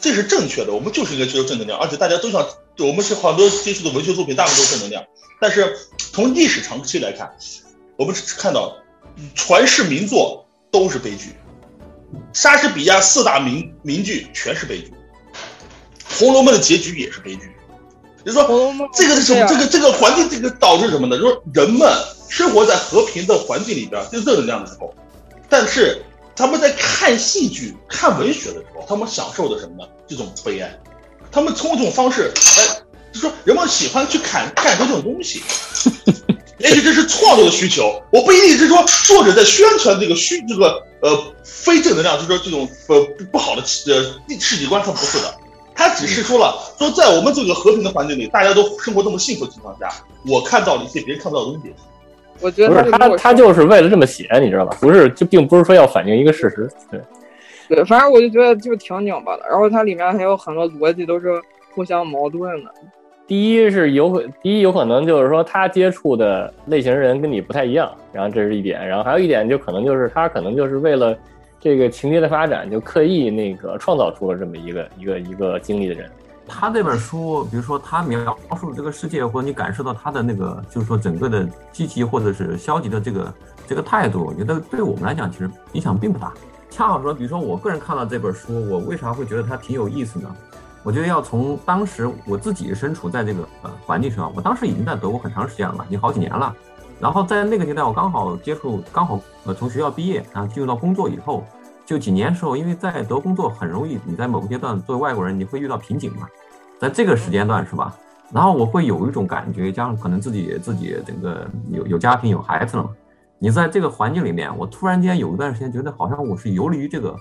[SPEAKER 3] 这是正确的，我们就是应该追求正能量，而且大家都想，我们是很多接触的文学作品，大部分都是正能量。但是从历史长期来看，我们看到传世名作都是悲剧，莎士比亚四大名名剧全是悲剧，《红楼梦》的结局也是悲剧。就说这个是什么？这个这个环境，这个导致什么呢？就是人们生活在和平的环境里边，就正能量的时候，但是他们在看戏剧、看文学的时候，他们享受的什么呢？这种悲哀。他们通过这种方式，哎，就说人们喜欢去看看这种东西，也许这是创作的需求。我不一定是说作者在宣传这个虚这个呃非正能量，就是说这种呃不好的呃世界观，他不是的。他只是说了，说在我们这个和平的环境里，大家都生活这么幸福的情况下，我看到了一些别人看不到的东西。
[SPEAKER 4] 我觉得
[SPEAKER 1] 他他就是为了这么写，你知道吧？不是，就并不是说要反映一个事实。对，
[SPEAKER 4] 对，反正我就觉得就挺拧巴的。然后它里面还有很多逻辑都是互相矛盾的。
[SPEAKER 1] 第一是有可，第一有可能就是说他接触的类型人跟你不太一样，然后这是一点。然后还有一点就可能就是他可能就是为了。这个情节的发展就刻意那个创造出了这么一个一个一个经历的人。
[SPEAKER 6] 他这本书，比如说他描述这个世界，或者你感受到他的那个，就是说整个的积极或者是消极的这个这个态度，我觉得对我们来讲其实影响并不大。恰好说，比如说我个人看到这本书，我为啥会觉得它挺有意思呢？我觉得要从当时我自己身处在这个呃环境上，我当时已经在德国很长时间了，已经好几年了。然后在那个年代，我刚好接触，刚好呃从学校毕业，然后进入到工作以后，就几年时候，因为在德工作很容易，你在某个阶段作为外国人，你会遇到瓶颈嘛，在这个时间段是吧？然后我会有一种感觉，加上可能自己自己整个有有家庭有孩子了嘛，你在这个环境里面，我突然间有一段时间觉得好像我是游离于这个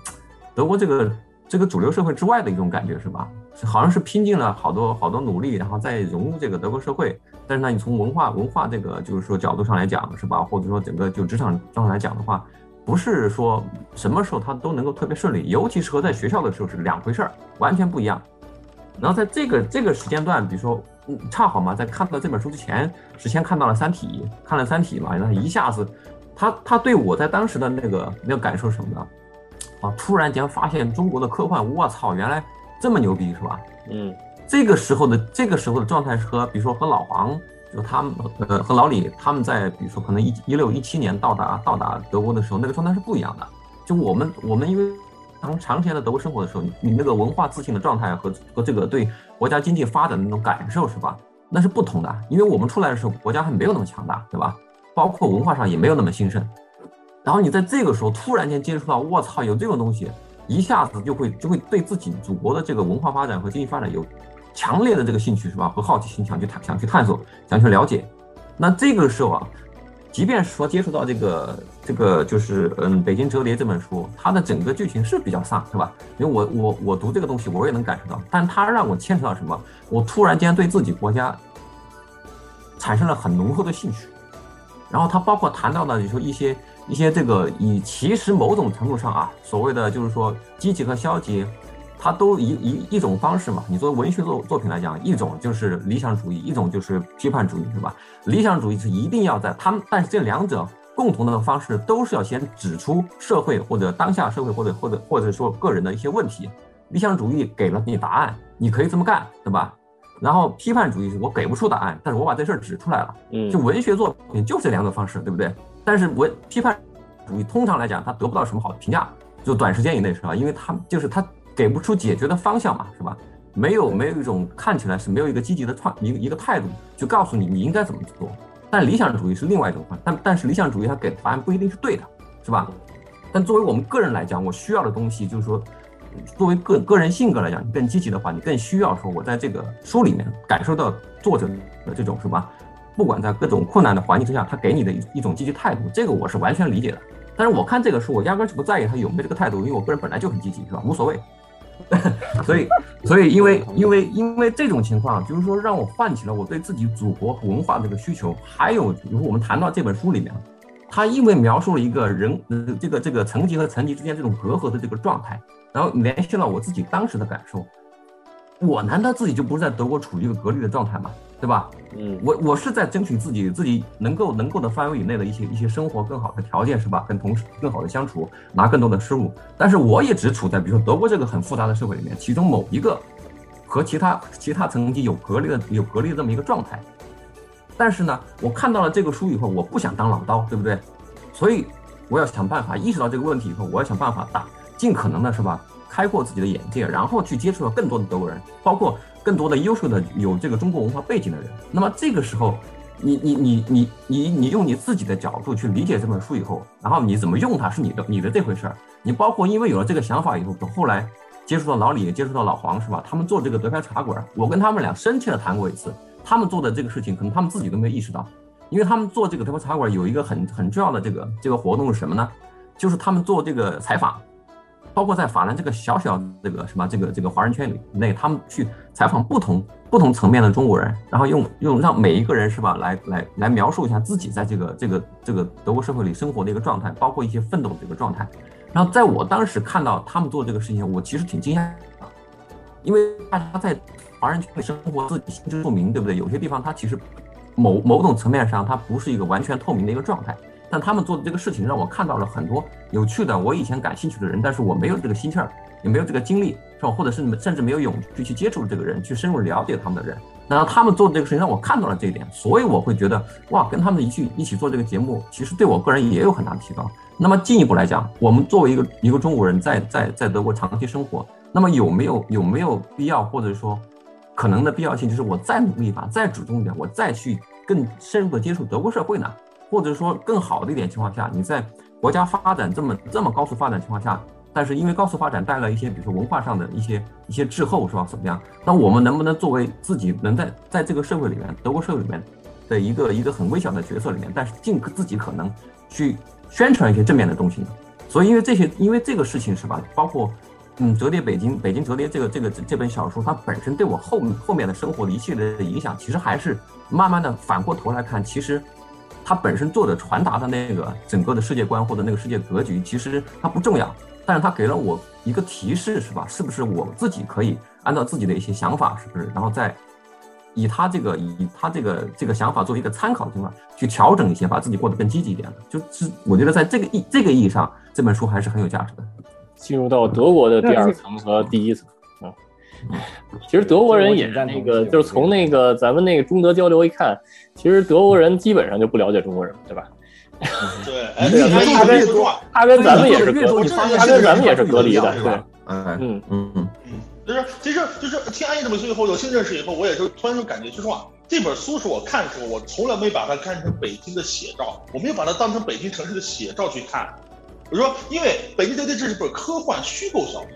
[SPEAKER 6] 德国这个这个主流社会之外的一种感觉是吧？好像是拼尽了好多好多努力，然后再融入这个德国社会。但是呢，你从文化文化这个就是说角度上来讲，是吧？或者说整个就职场状态来讲的话，不是说什么时候他都能够特别顺利，尤其是和在学校的时候是两回事儿，完全不一样。然后在这个这个时间段，比如说嗯恰好嘛，在看到这本书之前，是先看到了《三体》，看了《三体》嘛，然后一下子，他他对我在当时的那个那个感受什么呢？啊，突然间发现中国的科幻，我操，原来这么牛逼，是吧？
[SPEAKER 1] 嗯。
[SPEAKER 6] 这个时候的这个时候的状态是和，比如说和老黄，就他们呃和老李他们在，比如说可能一一六一七年到达到达德国的时候，那个状态是不一样的。就我们我们因为当长时间在德国生活的时候，你那个文化自信的状态和和这个对国家经济发展的那种感受是吧？那是不同的。因为我们出来的时候，国家还没有那么强大，对吧？包括文化上也没有那么兴盛。然后你在这个时候突然间接触到，我操，有这种东西，一下子就会就会对自己祖国的这个文化发展和经济发展有强烈的这个兴趣是吧？和好奇心想去探想去探索想去了解。那这个时候啊，即便说接触到这个这个就是嗯《北京折叠》这本书，它的整个剧情是比较丧是吧？因为我我我读这个东西我也能感受到，但它让我牵扯到什么？我突然间对自己国家产生了很浓厚的兴趣。然后它包括谈到的，你说一些。一些这个以其实某种程度上啊，所谓的就是说积极和消极，它都一一一种方式嘛。你作为文学作作品来讲，一种就是理想主义，一种就是批判主义，是吧？理想主义是一定要在他们，但是这两者共同的方式都是要先指出社会或者当下社会或者或者或者说个人的一些问题。理想主义给了你答案，你可以这么干，对吧？然后批判主义是我给不出答案，但是我把这事儿指出来了。嗯，就文学作品就这两种方式，对不对？但是我批判主义通常来讲，它得不到什么好的评价，就短时间以内是吧？因为它就是它给不出解决的方向嘛，是吧？没有没有一种看起来是没有一个积极的创一个一个态度，就告诉你你应该怎么去做。但理想主义是另外一种方，但但是理想主义它给的答案不一定是对的，是吧？但作为我们个人来讲，我需要的东西就是说，作为个个人性格来讲，你更积极的话，你更需要说我在这个书里面感受到作者的这种是吧？不管在各种困难的环境之下，他给你的一一种积极态度，这个我是完全理解的。但是我看这个书，我压根就不在意他有没有这个态度，因为我个人本来就很积极，是吧？无所谓。所以，所以因为因为因为这种情况，就是说让我唤起了我对自己祖国文化这个需求。还有，比如说我们谈到这本书里面，他因为描述了一个人这个这个层级和层级之间这种隔阂的这个状态，然后联系了我自己当时的感受。我难道自己就不是在德国处于一个隔离的状态吗？对吧？嗯，我我是在争取自己自己能够能够的范围以内的一些一些生活更好的条件，是吧？跟同事更好的相处，拿更多的收入。但是我也只处在比如说德国这个很复杂的社会里面，其中某一个和其他其他层级有隔离的有隔离的这么一个状态。但是呢，我看到了这个书以后，我不想当老刀，对不对？所以我要想办法意识到这个问题以后，我要想办法打，尽可能的是吧？开阔自己的眼界，然后去接触到更多的德国人，包括更多的优秀的有这个中国文化背景的人。那么这个时候，你你你你你你用你自己的角度去理解这本书以后，然后你怎么用它是你的你的这回事儿。你包括因为有了这个想法以后，后来接触到老李，接触到老黄是吧？他们做这个德牌茶馆，我跟他们俩深切的谈过一次。他们做的这个事情，可能他们自己都没有意识到，因为他们做这个德牌茶馆有一个很很重要的这个这个活动是什么呢？就是他们做这个采访。包括在法兰这个小小这个什么这个这个华人圈里内，他们去采访不同不同层面的中国人，然后用用让每一个人是吧，来来来描述一下自己在这个这个这个德国社会里生活的一个状态，包括一些奋斗的这个状态。然后在我当时看到他们做这个事情，我其实挺惊讶的，因为大家在华人圈里生活，自己心知肚明，对不对？有些地方它其实某某种层面上，它不是一个完全透明的一个状态。但他们做的这个事情让我看到了很多有趣的，我以前感兴趣的人，但是我没有这个心气儿，也没有这个精力，是吧？或者是甚至没有勇气去接触这个人，去深入了解他们的人。然后他们做的这个事情让我看到了这一点，所以我会觉得哇，跟他们一起一起做这个节目，其实对我个人也有很大的提高。那么进一步来讲，我们作为一个一个中国人，在在在德国长期生活，那么有没有有没有必要，或者说可能的必要性，就是我再努力一把，再主动一点，我再去更深入的接触德国社会呢？或者说更好的一点情况下，你在国家发展这么这么高速发展情况下，但是因为高速发展带来一些，比如说文化上的一些一些滞后，是吧？怎么样？那我们能不能作为自己能在在这个社会里面，德国社会里面的一个一个很微小的角色里面，但是尽自己可能去宣传一些正面的东西呢？所以因为这些，因为这个事情是吧？包括嗯，折叠北京，北京折叠这个这个这本小说，它本身对我后后面的生活的一系列的影响，其实还是慢慢的反过头来看，其实。它本身做的传达的那个整个的世界观或者那个世界格局，其实它不重要，但是它给了我一个提示，是吧？是不是我自己可以按照自己的一些想法，是不是？然后再以他这个以他这个这个想法作为一个参考的情况，去调整一些，把自己过得更积极一点。就是我觉得在这个意这个意义上，这本书还是很有价值的。
[SPEAKER 1] 进入到德国的第二层和第一层。其实德国人也在那个，就是从那个咱们那个中德交流一看，其实德国人基本上就不了解中国人，对吧？
[SPEAKER 3] 对，
[SPEAKER 1] 他跟他跟咱们也是隔，他跟咱们也是隔离的，对，嗯嗯。
[SPEAKER 3] 嗯。嗯，就是其实就是听安逸这么说以后，有新认识以后，我也就突然就感觉，就是话这本书是我看的时候，我从来没把它看成北京的写照，我没有把它当成北京城市的写照去看。我说，因为《北京特区》这是本科幻虚构小说，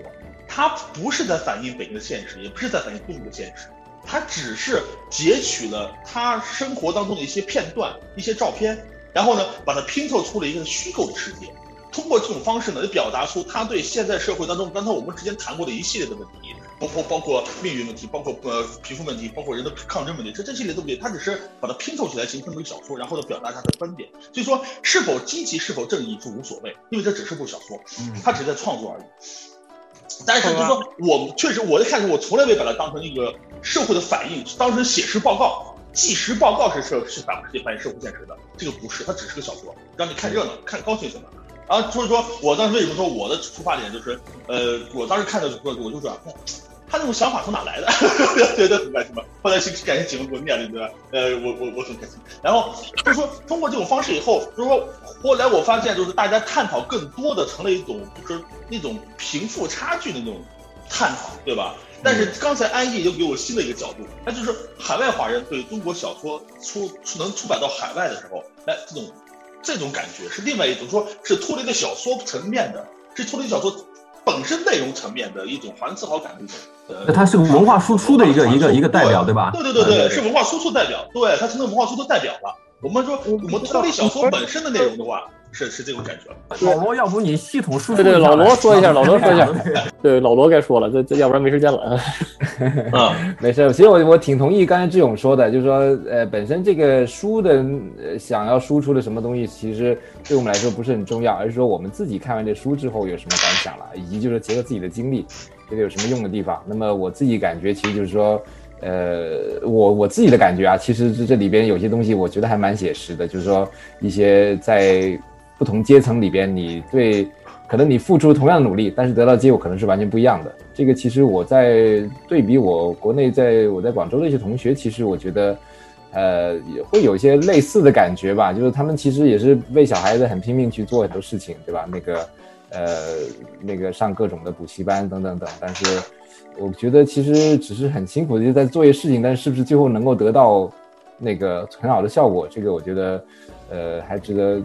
[SPEAKER 3] 它不是在反映北京的现实，也不是在反映中国的现实，它只是截取了他生活当中的一些片段、一些照片，然后呢，把它拼凑出了一个虚构的世界。通过这种方式呢，就表达出他对现在社会当中刚才我们之前谈过的一系列的问题，包括包括命运问题，包括呃贫富问题，包括人的抗争问题，这这系列东西，他只是把它拼凑起来形成一个小说，然后呢表达他的观点。所以说，是否积极，是否正义，就无所谓，因为这只是部小说，他只是在创作而已。但是就是说，我们确实我在看的时候，我从来没把它当成一个社会的反应，当成写实报告、纪实报告是社是反是反映社会现实的，这个不是，它只是个小说，让你看热闹、看高兴什么。然后就是说，我当时为什么说我的出发点就是，呃，我当时看的时候，我就说，他那种想法从哪来的？觉得很开心嘛。后来是感谢几个国念的，对吧？呃，我我我很开心。然后就是说，通过这种方式以后，就是说，后来我发现，就是大家探讨更多的成了一种，就是那种贫富差距的那种探讨，对吧？但是刚才安逸又给我新的一个角度，那就是海外华人对中国小说出能出版到海外的时候，哎，这种。这种感觉是另外一种，说是脱离了小说层面的，是脱离小说本身内容层面的一种还自豪感的一种。
[SPEAKER 6] 呃它是个文化输出的一个一个一个代表，对吧？
[SPEAKER 3] 对对对对，是文化输出代表，对，它成了文化输出代表了。我们说，我们脱离小说本身的内容的话。是是这种感觉。
[SPEAKER 6] 老罗，要不你系统输出？
[SPEAKER 1] 对对，老罗说一下，老罗说一下。对，老罗该说了，这这要不然没时间了。
[SPEAKER 7] 啊，没事。其实我我挺同意刚才志勇说的，就是说，呃，本身这个书的想要输出的什么东西，其实对我们来说不是很重要，而是说我们自己看完这书之后有什么感想了，以及就是结合自己的经历，觉得有什么用的地方。那么我自己感觉，其实就是说，呃，我我自己的感觉啊，其实这这里边有些东西，我觉得还蛮写实的，就是说一些在。不同阶层里边，你对可能你付出同样努力，但是得到结果可能是完全不一样的。这个其实我在对比我国内在我在广州的一些同学，其实我觉得，呃，也会有一些类似的感觉吧。就是他们其实也是为小孩子很拼命去做很多事情，对吧？那个，呃，那个上各种的补习班等等等。但是我觉得其实只是很辛苦的就在做一些事情，但是是不是最后能够得到那个很好的效果？这个我觉得，呃，还值得。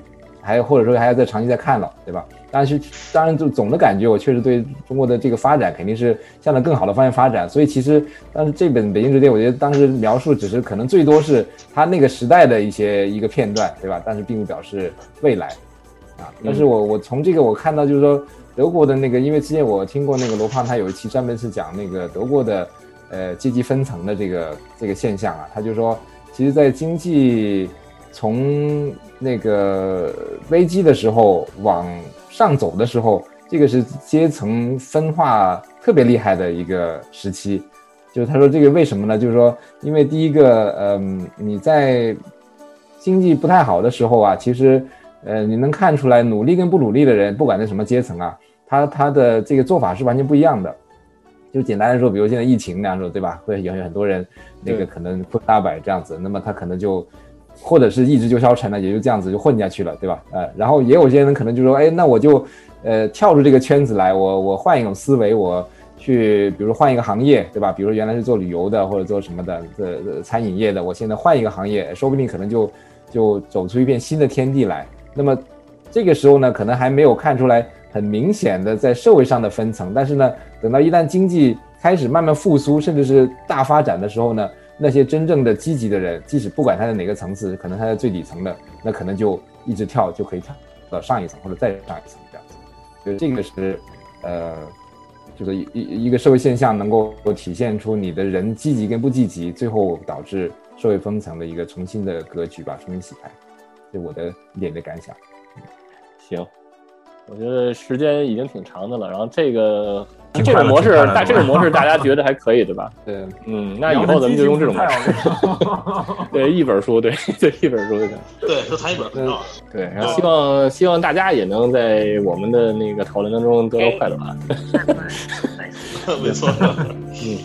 [SPEAKER 7] 还有或者说还要再长期再看了，对吧？但是当然就总的感觉，我确实对中国的这个发展肯定是向着更好的方向发展。所以其实但是这本《北京之巅》，我觉得当时描述只是可能最多是他那个时代的一些一个片段，对吧？但是并不表示未来啊。但是我我从这个我看到就是说德国的那个，因为之前我听过那个罗胖他有一期专门是讲那个德国的呃阶级分层的这个这个现象啊，他就说其实，在经济从那个危机的时候往上走的时候，这个是阶层分化特别厉害的一个时期。就是他说这个为什么呢？就是说，因为第一个，嗯，你在经济不太好的时候啊，其实，呃，你能看出来努力跟不努力的人，不管在什么阶层啊，他他的这个做法是完全不一样的。就简单的说，比如现在疫情那样说，对吧？会有很多人那个可能破大百这样子，那么他可能就。或者是一直就消沉了，也就这样子就混下去了，对吧？呃，然后也有些人可能就说，哎，那我就，呃，跳出这个圈子来，我我换一种思维，我去，比如说换一个行业，对吧？比如说原来是做旅游的或者做什么的，这餐饮业的，我现在换一个行业，说不定可能就就走出一片新的天地来。那么这个时候呢，可能还没有看出来很明显的在社会上的分层，但是呢，等到一旦经济开始慢慢复苏，甚至是大发展的时候呢。那些真正的积极的人，即使不管他在哪个层次，可能他在最底层的，那可能就一直跳就可以跳到上一层或者再上一层这样子。就这个是，呃，就是一一个社会现象能够体现出你的人积极跟不积极，最后导致社会分层的一个重新的格局吧，重新洗牌。这我的一点的感想。
[SPEAKER 1] 行。我觉得时间已经挺长的了，然后这个这种模式，大这种模式大家觉得还可以，对吧？
[SPEAKER 7] 对，
[SPEAKER 1] 嗯，那以后咱们就用这种模式。对，一本书，对，就，一本书就行。
[SPEAKER 3] 对，就谈一本书。
[SPEAKER 1] 对，然后希望希望大家也能在我们的那个讨论当中得到快乐啊。
[SPEAKER 3] 没错。
[SPEAKER 1] 嗯，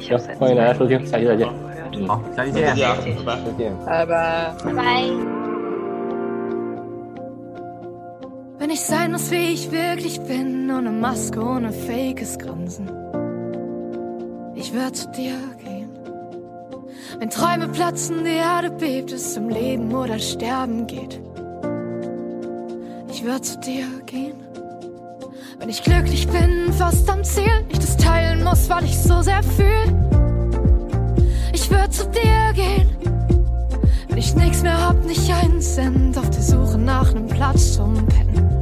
[SPEAKER 1] 行，欢迎大家收听，下期再见。
[SPEAKER 6] 嗯，好，下期见，
[SPEAKER 3] 再见，拜
[SPEAKER 7] 拜，再见，
[SPEAKER 4] 拜拜，
[SPEAKER 5] 拜拜。
[SPEAKER 8] Wenn ich sein muss, wie ich wirklich bin, ohne Maske, ohne fakes Grinsen. Ich werde zu dir gehen. Wenn Träume platzen, die Erde bebt, es um Leben oder Sterben geht. Ich werde zu dir gehen. Wenn ich glücklich bin, fast am Ziel, ich das teilen muss, weil ich so sehr fühl. Ich würde zu dir gehen, wenn ich nichts mehr hab, nicht einen Cent auf der Suche nach nem Platz zum Pennen.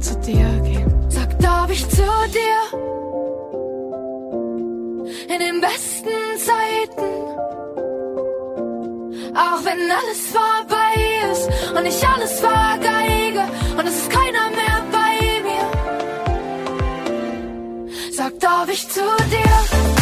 [SPEAKER 8] Zu dir gehen, sag, darf ich zu dir? In den besten Zeiten, auch wenn alles vorbei ist und ich alles vergeige und es ist keiner mehr bei mir. Sag, darf ich zu dir?